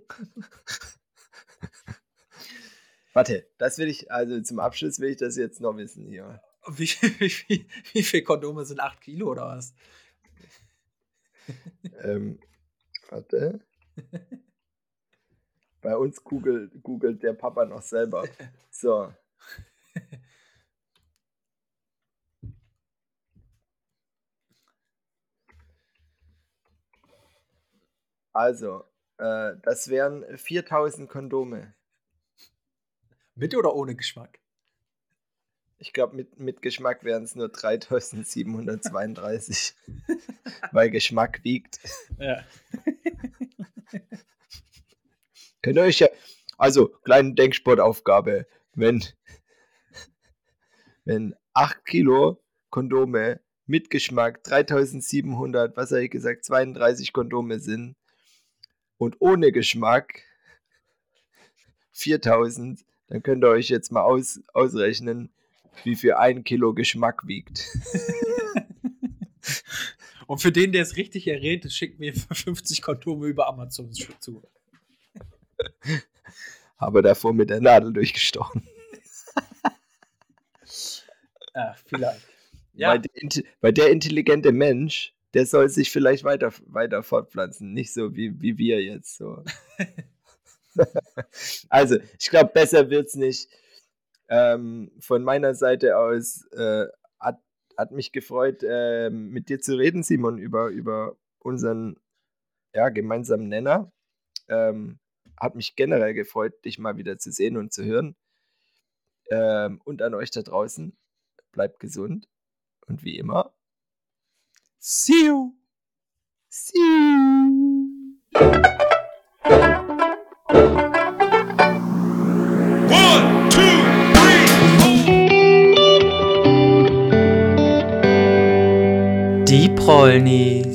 Warte, das will ich, also zum Abschluss will ich das jetzt noch wissen hier. Wie, wie, wie, wie viel Kondome sind 8 Kilo oder was? ähm, warte. Bei uns googelt, googelt der Papa noch selber. So. Also, äh, das wären 4000 Kondome. Mit oder ohne Geschmack? Ich glaube, mit, mit Geschmack wären es nur 3732, weil Geschmack wiegt. Ja. Könnt ihr euch ja, also kleine Denksportaufgabe, wenn, wenn 8 Kilo Kondome mit Geschmack 3700, was habe ich gesagt, 32 Kondome sind und ohne Geschmack 4000, dann könnt ihr euch jetzt mal aus, ausrechnen, wie viel ein Kilo Geschmack wiegt. Und für den, der es richtig errät, schickt mir 50 Kondome über Amazon zu. Aber davor mit der Nadel durchgestochen. Ja, vielleicht. Ja. Weil, der, weil, der, intelligente Mensch, der soll sich vielleicht weiter, weiter fortpflanzen. Nicht so wie, wie wir jetzt. So. also, ich glaube, besser wird es nicht. Ähm, von meiner Seite aus äh, hat, hat mich gefreut, äh, mit dir zu reden, Simon, über, über unseren ja, gemeinsamen Nenner. Ähm, hat mich generell gefreut, dich mal wieder zu sehen und zu hören. Ähm, und an euch da draußen, bleibt gesund und wie immer, see you! See you! Die Prollnis.